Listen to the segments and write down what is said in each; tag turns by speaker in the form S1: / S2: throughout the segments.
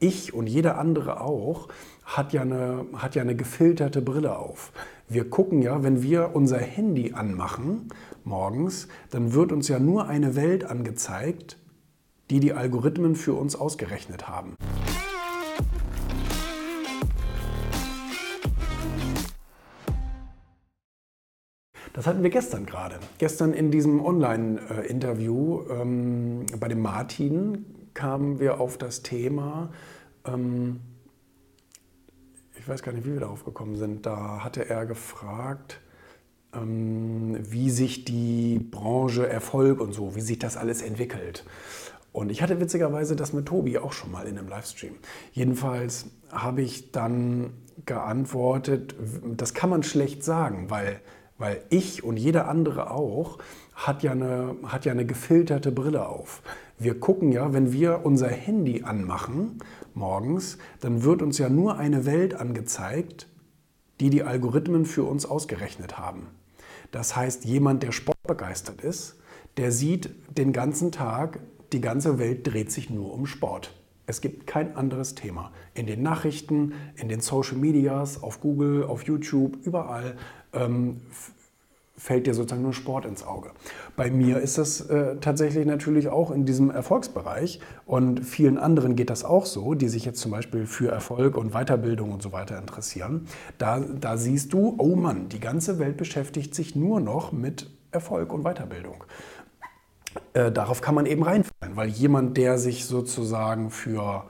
S1: Ich und jeder andere auch hat ja, eine, hat ja eine gefilterte Brille auf. Wir gucken ja, wenn wir unser Handy anmachen morgens, dann wird uns ja nur eine Welt angezeigt, die die Algorithmen für uns ausgerechnet haben. Das hatten wir gestern gerade. Gestern in diesem Online-Interview ähm, bei dem Martin kamen wir auf das Thema, ähm, ich weiß gar nicht, wie wir darauf gekommen sind, da hatte er gefragt, ähm, wie sich die Branche Erfolg und so, wie sich das alles entwickelt. Und ich hatte witzigerweise das mit Tobi auch schon mal in einem Livestream. Jedenfalls habe ich dann geantwortet, das kann man schlecht sagen, weil, weil ich und jeder andere auch hat ja, eine, hat ja eine gefilterte Brille auf. Wir gucken ja, wenn wir unser Handy anmachen morgens, dann wird uns ja nur eine Welt angezeigt, die die Algorithmen für uns ausgerechnet haben. Das heißt, jemand, der sportbegeistert ist, der sieht den ganzen Tag, die ganze Welt dreht sich nur um Sport. Es gibt kein anderes Thema. In den Nachrichten, in den Social Medias, auf Google, auf YouTube, überall ähm, fällt dir sozusagen nur Sport ins Auge. Bei mir ist das äh, tatsächlich natürlich auch in diesem Erfolgsbereich und vielen anderen geht das auch so, die sich jetzt zum Beispiel für Erfolg und Weiterbildung und so weiter interessieren. Da, da siehst du, oh Mann, die ganze Welt beschäftigt sich nur noch mit Erfolg und Weiterbildung. Äh, darauf kann man eben reinfallen, weil jemand, der sich sozusagen für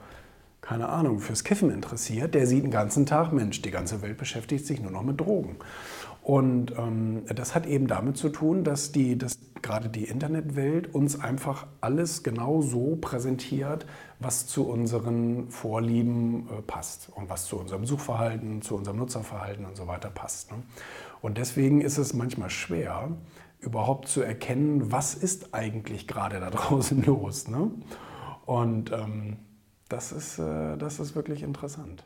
S1: keine Ahnung, fürs Kiffen interessiert, der sieht den ganzen Tag, Mensch, die ganze Welt beschäftigt sich nur noch mit Drogen. Und ähm, das hat eben damit zu tun, dass, die, dass gerade die Internetwelt uns einfach alles genau so präsentiert, was zu unseren Vorlieben äh, passt und was zu unserem Suchverhalten, zu unserem Nutzerverhalten und so weiter passt. Ne? Und deswegen ist es manchmal schwer, überhaupt zu erkennen, was ist eigentlich gerade da draußen los. Ne? Und ähm, das, ist, äh, das ist wirklich interessant.